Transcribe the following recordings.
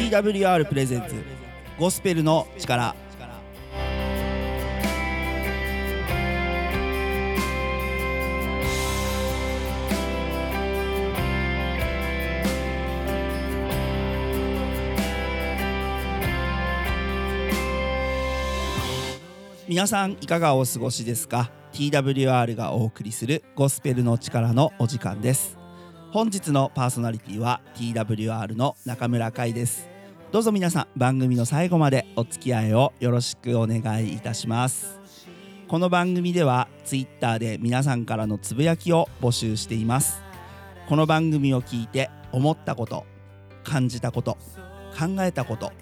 TWR プレゼンツ。ゴスペルの力。皆さんいかがお過ごしですか？TWR がお送りするゴスペルの力のお時間です。本日のパーソナリティは TWR の中村海です。どうぞ皆さん番組の最後までお付き合いをよろしくお願いいたします。この番組では Twitter で皆さんからのつぶやきを募集しています。この番組を聞いて思ったこと感じたこと考えたこと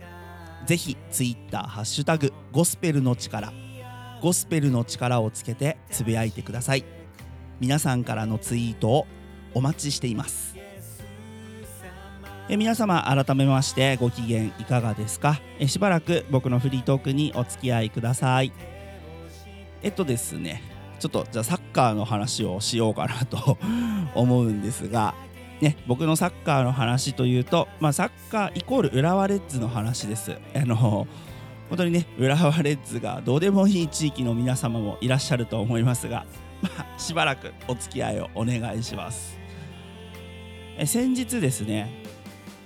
ぜひ Twitter ハッシュタグゴスペルの力ゴスペルの力をつけてつぶやいてください。皆さんからのツイートをお待ちしています。え皆様改めましてご機嫌いかがですか？えしばらく僕のフリートークにお付き合いください。えっとですねちょっとじゃあサッカーの話をしようかなと 思うんですがね、僕のサッカーの話というと、まあ、サッカーイコール浦和レッズの話です。あの本当にね浦和レッズがどうでもいい地域の皆様もいらっしゃると思いますが、まあ、しばらくお付き合いをお願いします。え先日ですね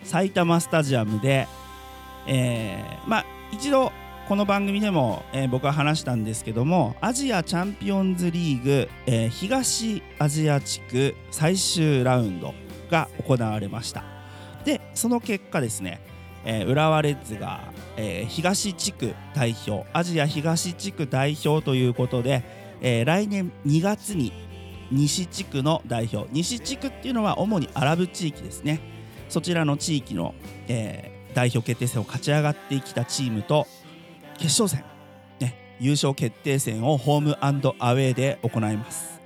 埼玉スタジアムで、えー、まあ一度この番組でも、えー、僕は話したんですけどもアジアチャンピオンズリーグ、えー、東アジア地区最終ラウンドが行われました。でその結果ですねえー、浦和レッズが、えー、東地区代表アジア東地区代表ということで、えー、来年2月に西地区の代表。西地区っていうのは主にアラブ地域ですね。そちらの地域の、えー、代表決定戦を勝ち上がってきたチームと決勝戦、ね、優勝決定戦をホームアウェーで行います。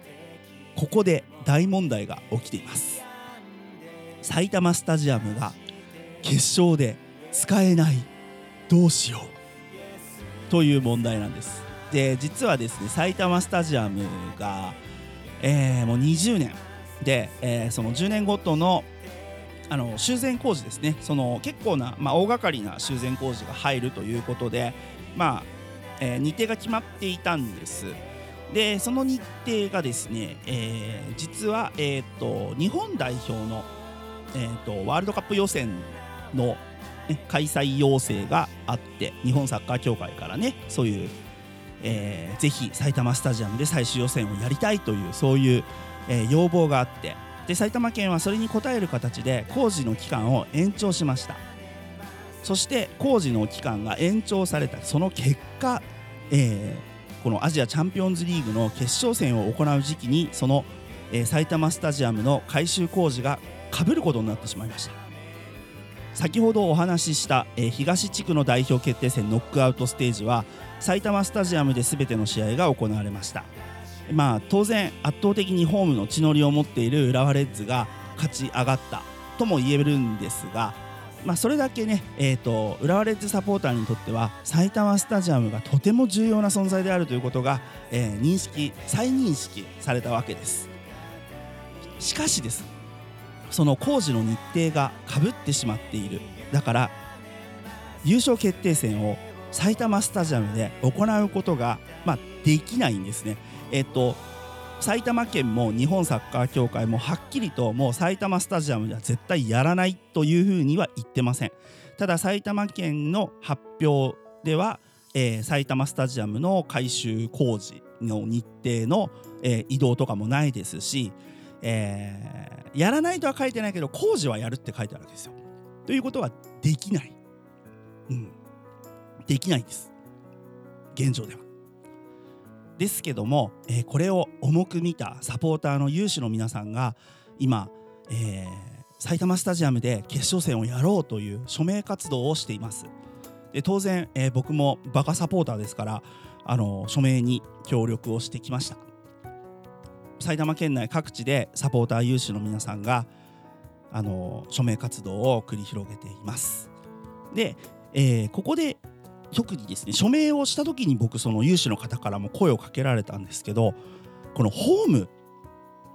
ここで大問題が起きています。埼玉スタジアムが決勝で使えない。どうしよう。という問題なんです。で実はですね埼玉スタジアムが、えー、もう20年で、えー、その10年ごとのあの修繕工事ですね。その結構な、まあ、大掛かりな修繕工事が入るということで、まあえー、日程が決まっていたんです。でその日程がですね、えー、実は、えーと、日本代表の、えーとワールドカップ予選のね、開催要請があって日本サッカー協会からねそういう、えー、ぜひ埼玉スタジアムで最終予選をやりたいというそういう、えー、要望があってで埼玉県はそれに応える形で工事の期間を延長しました。そして工事の期間が延長された。その結果、えー、このアジアチャンピオンズリーグの決勝戦を行う時期にその、えー、埼玉スタジアムの改修工事がかぶることになってしまいました。先ほどお話しした、えー、東地区の代表決定戦ノックアウトステージは埼玉スタジアムで全ての試合が行われました。まあ当然圧倒的にホームの地の利を持っている浦和レッズが勝ち上がったとも言えるんですがまあ、それだけね、えーと、浦和レッズサポーターにとっては埼玉スタジアムがとても重要な存在であるということが、えー、認識再認識されたわけです。しかしです。その工事の日程がかぶってしまっている。だから優勝決定戦を埼玉スタジアムで行うことが、まあ、できないんですね。えっと埼玉県も日本サッカー協会もはっきりともう埼玉スタジアムでは絶対やらないというふうには言ってませんただ埼玉県の発表では、えー、埼玉スタジアムの改修工事の日程の、えー、移動とかもないですし、えー、やらないとは書いてないけど工事はやるって書いてあるわけですよ。ということはできない。うん。できないんです。現状では。ですけども、えー、これを重く見たサポーターの有志の皆さんが今、えー、埼玉スタジアムで決勝戦をやろうという署名活動をしています。で当然、えー、僕もバカサポーターですからあの署名に協力をしてきました。埼玉県内各地でサポーター有志の皆さんがあの署名活動を繰り広げています。で、えー、ここで特にですね署名をした時に僕その有志の方からも声をかけられたんですけどこのホーム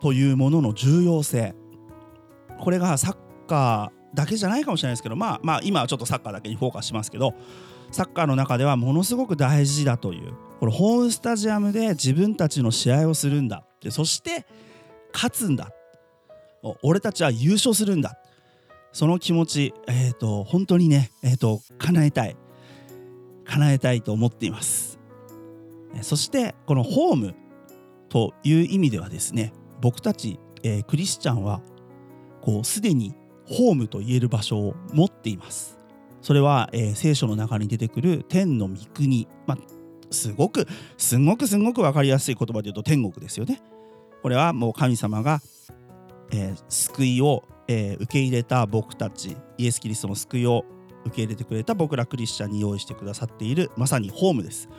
というものの重要性これがサッカーだけじゃないかもしれないですけどまあまあ今はちょっとサッカーだけにフォーカスしますけどサッカーの中ではものすごく大事だというこのホームスタジアムで自分たちの試合をするんだでそして勝つんだ。俺たちは優勝するんだ。その気持ち、えーと、本当にね、えーと、叶えたい。叶えたいと思っています。そしてこのホームという意味ではですね僕たち、えー、クリスチャンはこうすでにホームと言える場所を持っています。それは、えー、聖書の中に出てくる天の御国、まあ、すごくすごくすごく分かりやすい言葉で言うと天国ですよね。これはもう神様が、えー、救いを、え、受け入れた僕たちイエス・キリストの救いを受け入れてくれた僕らクリスチャンに用意してくださっているまさにホームです。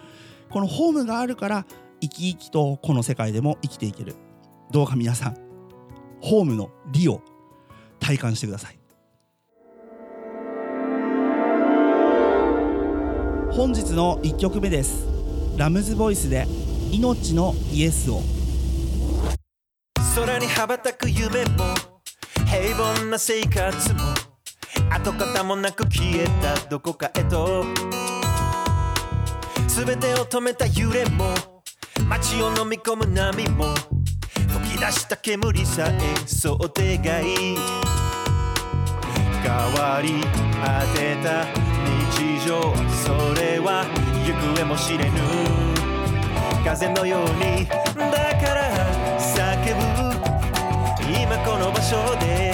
このホームがあるから生き生きとこの世界でも生きていける。どうか皆さんホームの利を体感してください。本日の1曲目です。ラムズボイスで命のイエスを。空に羽ばたく夢も平凡な生活も跡形もなく消えたどこかへと。全てを止めた揺れも街を飲み込む波も吹き出した煙さえ想定外。変わり果てた日常それは行方も知れぬ。風のようにだから叫ぶ。今この場所で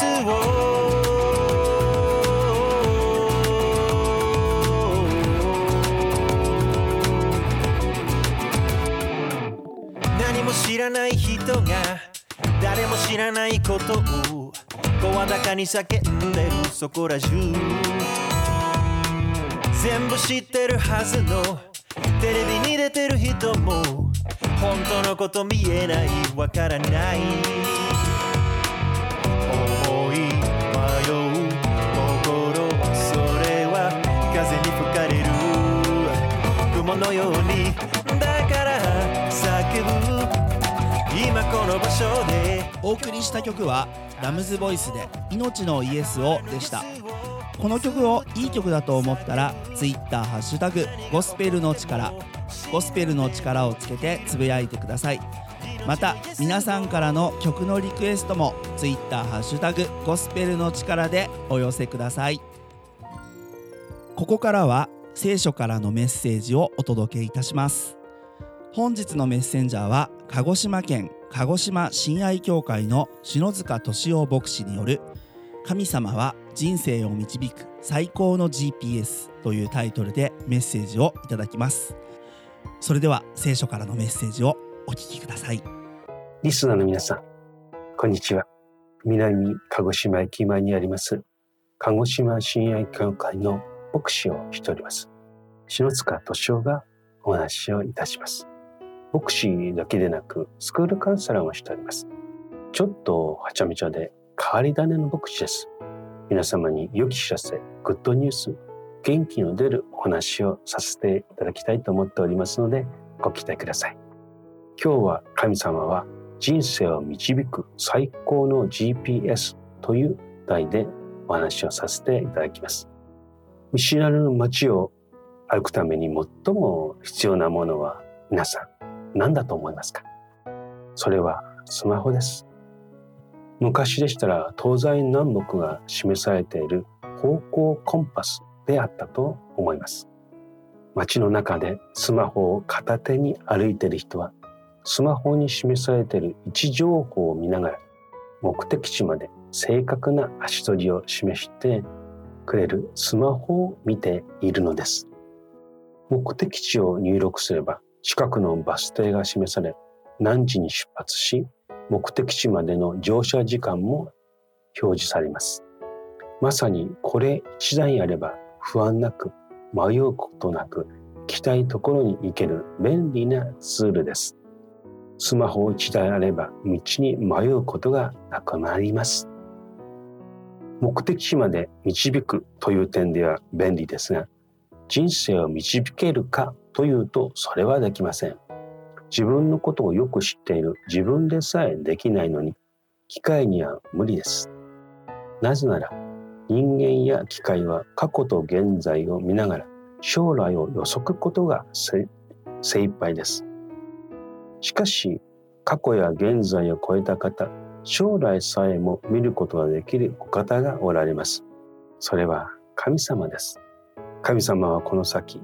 命のイエスを知らない人が誰も知らないことを。声高に叫んでるそこら中全部知ってる。はずのテレビに出てる。人も本当のこと見えないわからないのようにだから叫ぶ今この場所で。お送りした曲はラムズボイスで命のイエスをでした。この曲をいい曲だと思ったら Twitter ゴスペルの力ゴスペルの力をつけてつぶやいてください。また皆さんからの曲のリクエストも Twitter ゴスペルの力でお寄せください。ここからは聖書からのメッセージをお届けいたします。本日のメッセンジャーは鹿児島県鹿児島親愛協会の篠塚敏夫牧師による神様は人生を導く最高の GPS というタイトルでメッセージをいただきます。それでは聖書からのメッセージをお聞きください。リスナーの皆さんこんにちは。南鹿児島駅前にあります鹿児島親愛協会の牧師をしております篠塚敏夫がお話をいたします牧師だけでなくスクールカウンセラーもしております。ちょっとはちゃめちゃで変わり種の牧師です。皆様に良き知らせ、グッドニュース、元気の出るお話をさせていただきたいと思っておりますのでご期待ください。今日は神様は人生を導く最高の GPS という題でお話をさせていただきます。見知らぬ街を歩くために最も必要なものは皆さん何だと思いますか？それはスマホです。昔でしたら東西南北が示されている方向コンパスであったと思います。街の中でスマホを片手に歩いている人はスマホに示されている位置情報を見ながら目的地まで正確な足取りを示してくれるスマホを見ているのです。目的地を入力すれば近くのバス停が示され、何時に出発し、目的地までの乗車時間も表示されます。まさにこれ一台あれば不安なく迷うことなく行きたいところに行ける便利なツールです。スマホ一台あれば道に迷うことがなくなります。目的地まで導くという点では便利ですが人生を導けるかというとそれはできません。自分のことをよく知っている自分でさえできないのに機械には無理です。なぜなら人間や機械は過去と現在を見ながら将来を予測ことが精一杯です。しかし過去や現在を超えた方将来さえも見ることができるお方がおられます。それは神様です。神様はこの先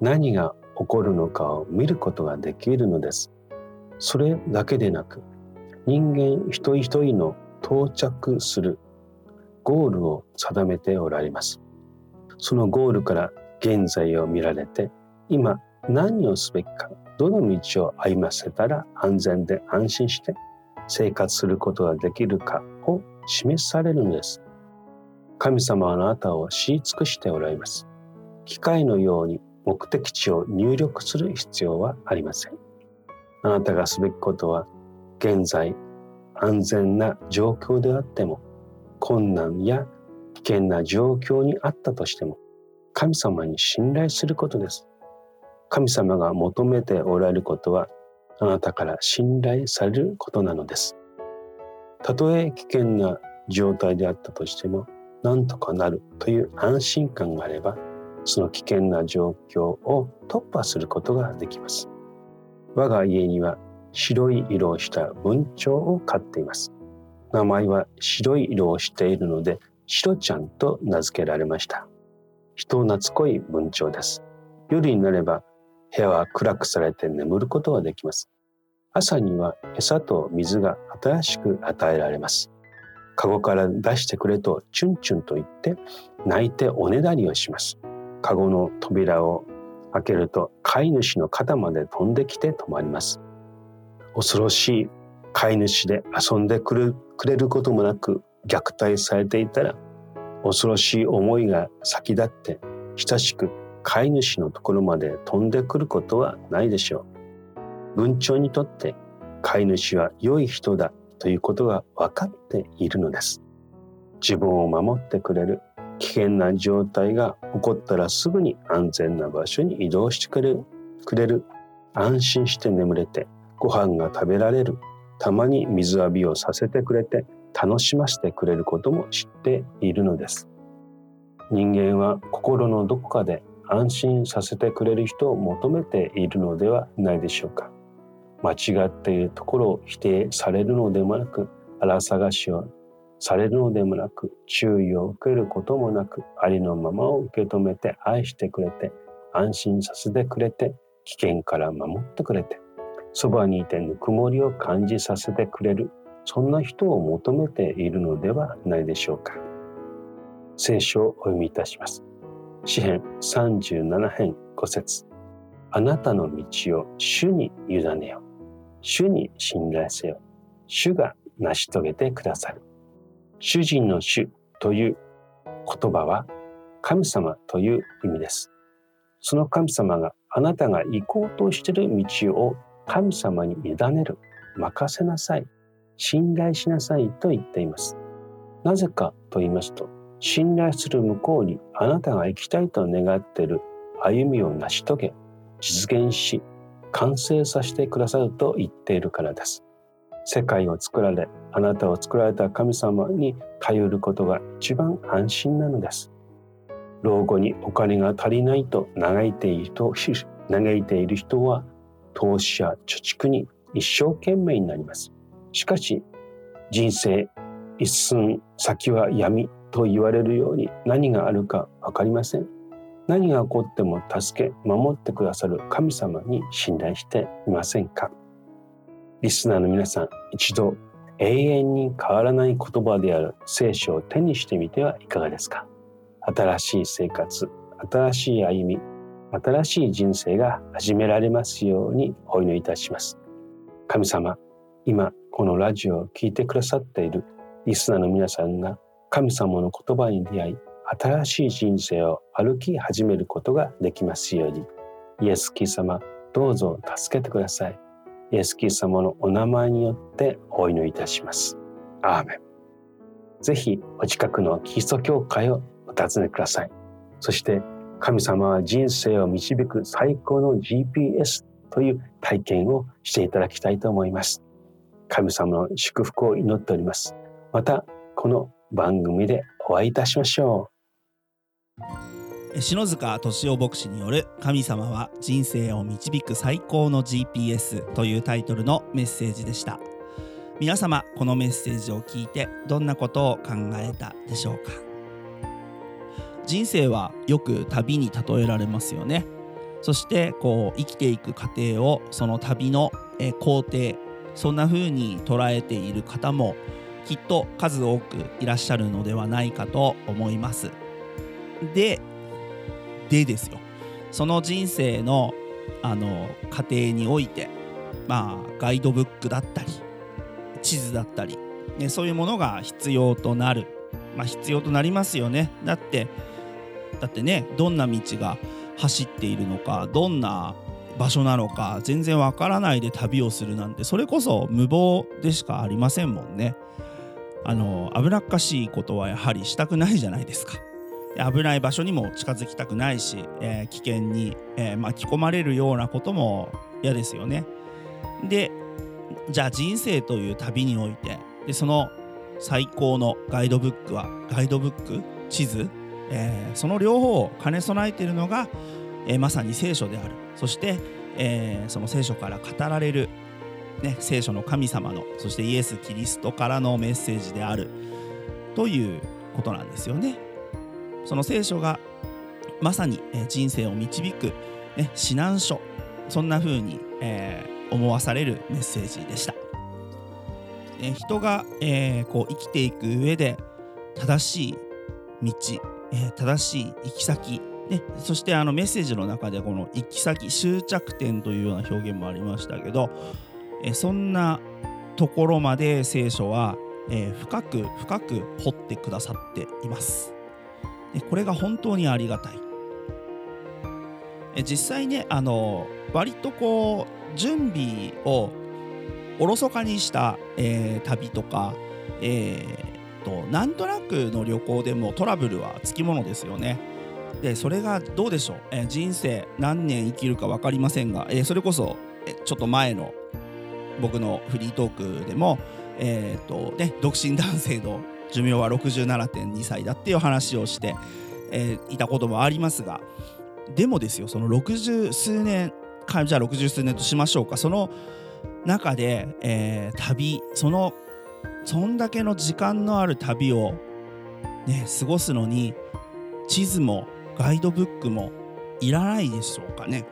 何が起こるのかを見ることができるのです。それだけでなく人間一人一人の到着するゴールを定めておられます。そのゴールから現在を見られて今何をすべきかどの道を歩ませたら安全で安心して生活することができるかを示されるのです。神様はあなたを知り尽くしておられます。機械のように目的地を入力する必要はありません。あなたがすべきことは現在安全な状況であっても困難や危険な状況にあったとしても神様に信頼することです。神様が求めておられることはあなたから信頼されることなのです。たとえ危険な状態であったとしても何とかなるという安心感があればその危険な状況を突破することができます。我が家には白い色をした文鳥を飼っています。名前は白い色をしているのでシロちゃんと名付けられました。人懐っこい文鳥です。夜になれば部屋は暗くされて眠ることができます。朝には餌と水が新しく与えられます。カゴから出してくれとチュンチュンと言って泣いておねだりをします。カゴの扉を開けると飼い主の肩まで飛んできて止まります。恐ろしい飼い主で遊んでくれることもなく虐待されていたら恐ろしい思いが先立って親しく飼い主のところまで飛んでくることはないでしょう。文鳥にとって飼い主は良い人だということが分かっているのです。自分を守ってくれる危険な状態が起こったらすぐに安全な場所に移動してくれる。くれる。安心して眠れてご飯が食べられる。たまに水浴びをさせてくれて楽しませてくれることも知っているのです。人間は心のどこかで安心させてくれる人を求めているのではないでしょうか。間違っているところを否定されるのでもなく荒探しをされるのでもなく注意を受けることもなくありのままを受け止めて愛してくれて安心させてくれて危険から守ってくれてそばにいてぬくもりを感じさせてくれるそんな人を求めているのではないでしょうか。聖書をお読みいたします。詩編37編5節。あなたの道を主に委ねよ。主に信頼せよ。主が成し遂げてくださる。主人の主という言葉は神様という意味です。その神様があなたが行こうとしている道を神様に委ねる、任せなさい、信頼しなさいと言っています。なぜかと言いますと、信頼する向こうにあなたが行きたいと願っている歩みを成し遂げ、実現し、完成させてくださると言っているからです。世界を作られあなたを作られた神様に頼ることが一番安心なのです。老後にお金が足りないと嘆いている人嘆いている人は投資や貯蓄に一生懸命になります。しかし人生一寸先は闇。と言われるように何があるか分かりません。何が起こっても助け守ってくださる神様に信頼していませんか。リスナーの皆さん、一度永遠に変わらない言葉である聖書を手にしてみてはいかがですか。新しい生活、新しい歩み、新しい人生が始められますようにお祈りいたします。神様、今このラジオを聴いてくださっているリスナーの皆さんが神様の言葉に出会い、新しい人生を歩き始めることができますように、イエス・キー様、どうぞ助けてください。イエス・キリ様のお名前によってお祈りいたします。アーメンぜひお近くのキリスト教会をお尋ねください。そして神様は人生を導く最高の GPS という体験をしていただきたいと思います。神様の祝福を祈っております。またこの番組でお会いいたしましょう。篠塚敏夫牧師による「神様は人生を導く最高の GPS」というタイトルのメッセージでした。皆様このメッセージを聞いてどんなことを考えたでしょうか？人生はよく旅に例えられますよね。そしてこう生きていく過程をその旅の工程そんな風に捉えている方もきっと数多くいらっしゃるのではないかと思います。ででですよ。その人生のあの過程においてまあガイドブックだったり地図だったり、ね、そういうものが必要となる。まあ必要となりますよね。だってだってねどんな道が走っているのかどんな場所なのか全然わからないで旅をするなんてそれこそ無謀でしかありませんもんね。あの危なっかしいことはやはりしたくないじゃないですか。危ない場所にも近づきたくないし、えー、危険に、えー、巻き込まれるようなことも嫌ですよね。でじゃあ人生という旅においてでその最高のガイドブックはガイドブック？地図、えー、その両方を兼ね備えているのが、え、まさに聖書であるそして、え、その聖書から語られる、ね、聖書の神様のそしてイエス・キリストからのメッセージであるということなんですよね。その聖書がまさに、人生を導く、ね、指南書そんな風に、えー、思わされるメッセージでした。ね、人が、えー、こう生きていく上で正しい道、えー、正しい行き先、ね、そしてあのメッセージの中でこの行き先終着点というような表現もありましたけど、え、そんなところまで聖書は、え、深く深く掘ってくださっています。でこれが本当にありがたい。え実際ねあの割とこう準備をおろそかにした、えー、旅とか、えーと、なんとなくの旅行でもトラブルはつきものですよね。でそれがどうでしょう、えー、人生何年生きるか分かりませんが、えー、それこそ、えちょっと前の僕のフリートークでも、えーとね、独身男性の寿命は67.2歳だっていう話をして、えー、いたこともありますがでもですよその60数年じゃあ60数年としましょうか。その中で、えー、旅そのそんだけの時間のある旅を、ね、過ごすのに地図もガイドブックもいらないでしょうかね。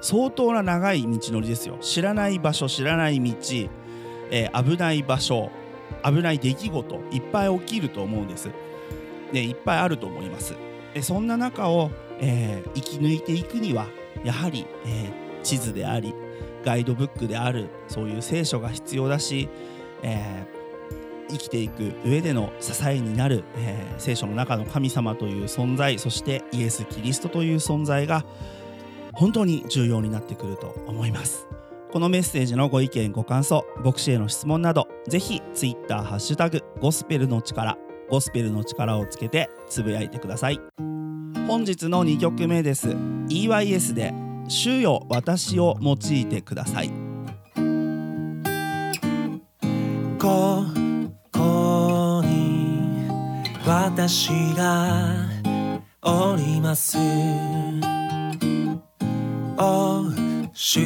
相当な長い道のりですよ知らない場所知らない道、えー、危ない場所危ない出来事いっぱい起きると思うんです。でいっぱいあると思います。でそんな中を、えー、生き抜いていくにはやはり、えー、地図でありガイドブックであるそういう聖書が必要だし、えー、生きていく上での支えになる、えー、聖書の中の神様という存在そしてイエス・キリストという存在が本当に重要になってくると思います。このメッセージのご意見ご感想牧師への質問などぜひ Twitter ハッシュタグゴスペルの力ゴスペルの力をつけてつぶやいてください。本日の2曲目です。EYS で「主よ私を用いてください」ここに私がおります。主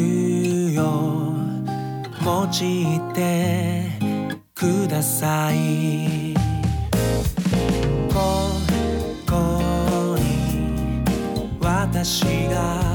よ用いてください。ここに私が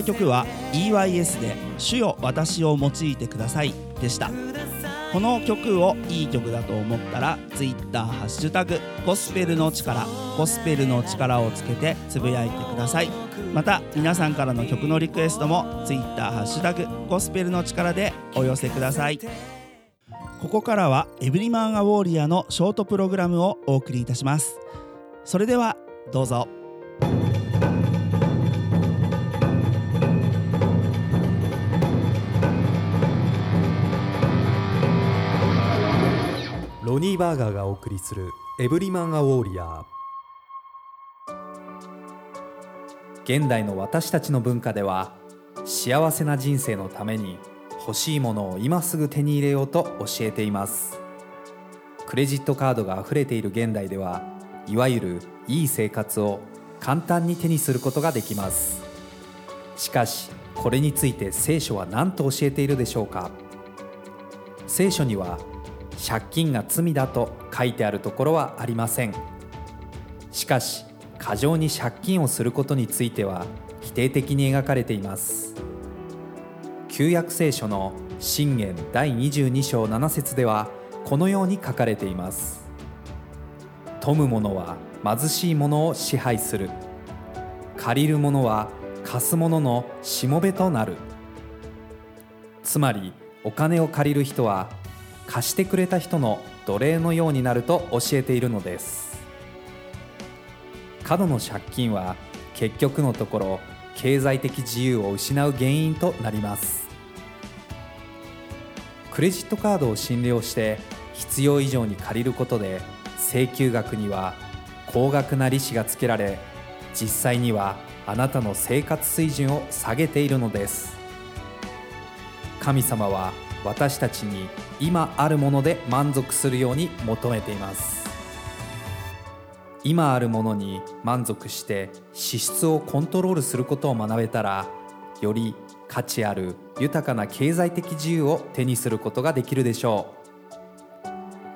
した曲は EYS で「主よ私を用いてください」でした。この曲をいい曲だと思ったら Twitter ハッシュタグゴスペルの力ゴスペルの力をつけてつぶやいてください。また皆さんからの曲のリクエストも Twitter ハッシュタグゴスペルの力でお寄せください。ここからはエブリマンアウォーリアのショートプログラムをお送りいたします。それではどうぞ。ロニーバーガーがお送りするエブリマン・ア・ウォーリア現代の私たちの文化では幸せな人生のために欲しいものを今すぐ手に入れようと教えています。クレジットカードが溢れている現代ではいわゆるいい生活を簡単に手にすることができます。しかしこれについて聖書は何と教えているでしょうか。聖書には借金が罪だと書いてあるところはありません。しかし過剰に借金をすることについては否定的に描かれています。旧約聖書の信玄第22章7節ではこのように書かれています。富む者は貧しい者を支配する。借りる者は貸す者のしもべとなる。つまりお金を借りる人は貸してくれた人の奴隷のようになると教えているのです。過度の借金は結局のところ経済的自由を失う原因となります。クレジットカードを診療して必要以上に借りることで請求額には高額な利子がつけられ実際にはあなたの生活水準を下げているのです。神様は私たちに今あるもので満足するように求めています。今あるものに満足して支出をコントロールすることを学べたらより価値ある豊かな経済的自由を手にすることができるでしょう。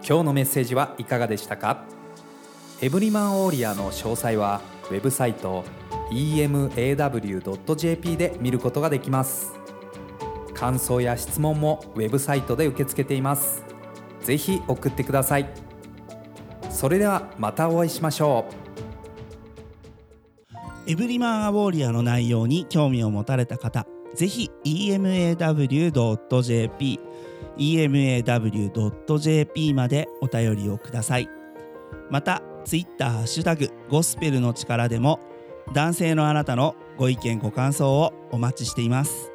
今日のメッセージはいかがでしたか？エブリマンオーリアの詳細はウェブサイト emaw.jp で見ることができます。感想や質問もウェブサイトで受け付けています。ぜひ送ってください。それではまたお会いしましょう。エブリマンアウォーリアの内容に興味を持たれた方ぜひ emaw.jp emaw.jp までお便りをください。またツイッターハッシュタグゴスペルの力でも男性のあなたのご意見ご感想をお待ちしています。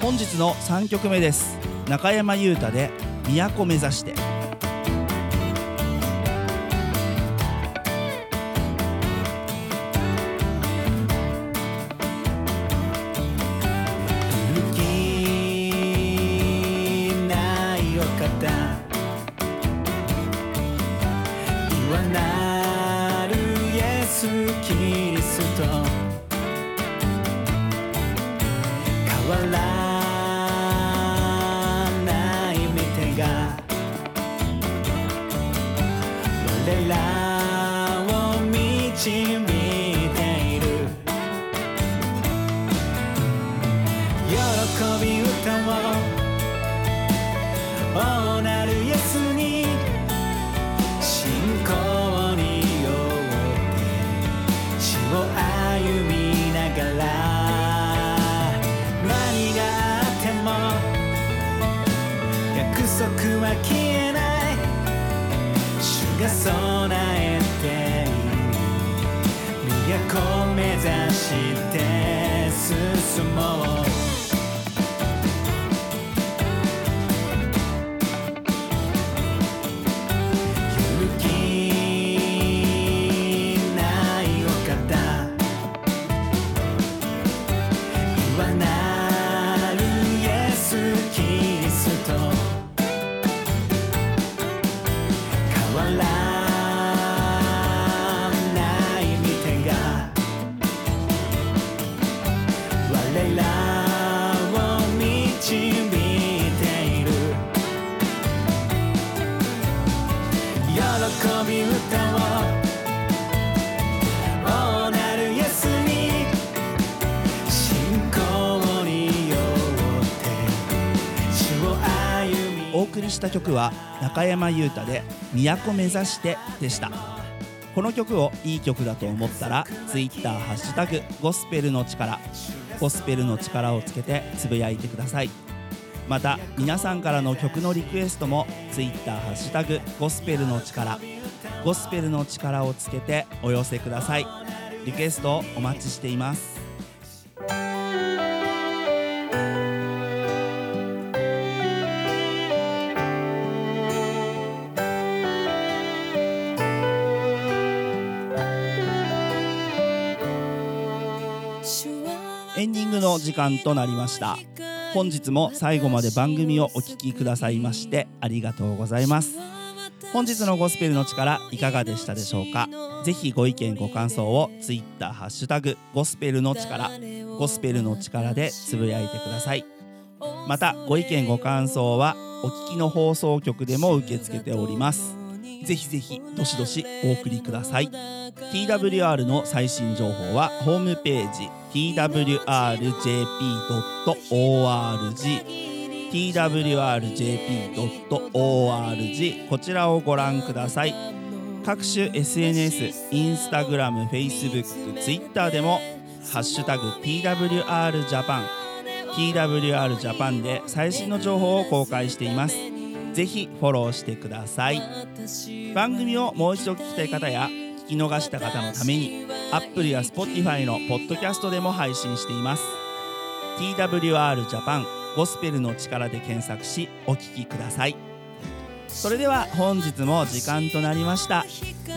本日の3曲目です。中山優太で都目指して。び歌おなるイエスに信仰によって主を歩みお送りした曲は中山優太で「都目指して」でした。この曲をいい曲だと思ったら Twitter ハッシュタグゴスペルの力ゴスペルの力をつけてつぶやいてください。また皆さんからの曲のリクエストも Twitter ハッシュタグゴスペルの力ゴスペルの力をつけてお寄せください。リクエストをお待ちしています。エンディングの時間となりました。本日も最後まで番組をお聞きくださいましてありがとうございます。本日のゴスペルの力いかがでしたでしょうか？ぜひご意見ご感想を Twitter ハッシュタグゴスペルの力ゴスペルの力でつぶやいてください。またご意見ご感想はお聞きの放送局でも受け付けております。ぜひぜひどしどしお送りください。TWR の最新情報はホームページ twrjp.org twrjp.org こちらをご覧ください各種 SNS インスタグラム、フェイスブック、ツイッターでもハッシュタグ TWR ジャパン TWR ジャパンで最新の情報を公開しています。ぜひフォローしてください。番組をもう一度聞きたい方や聞き逃した方のために Apple や Spotify のポッドキャストでも配信しています。TWR ジャパンゴスペルの力で検索しお聞きください。それでは本日も時間となりました。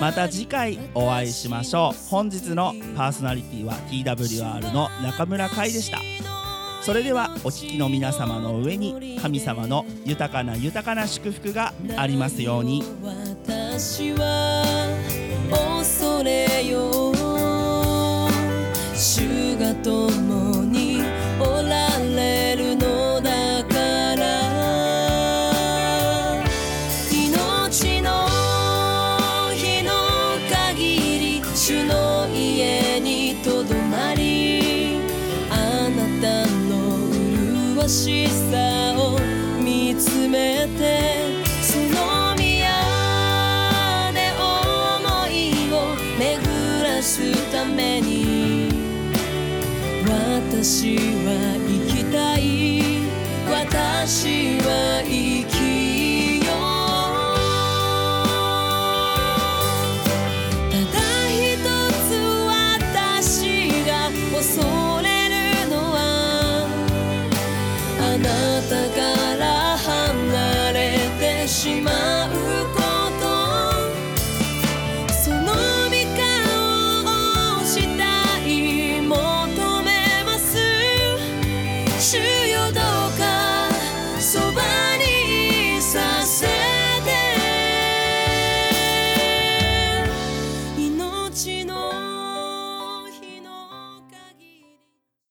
また次回お会いしましょう。本日のパーソナリティは TWR の中村海でした。それではお聞きの皆様の上に神様の豊かな豊かな祝福がありますように。私は恐れよう私は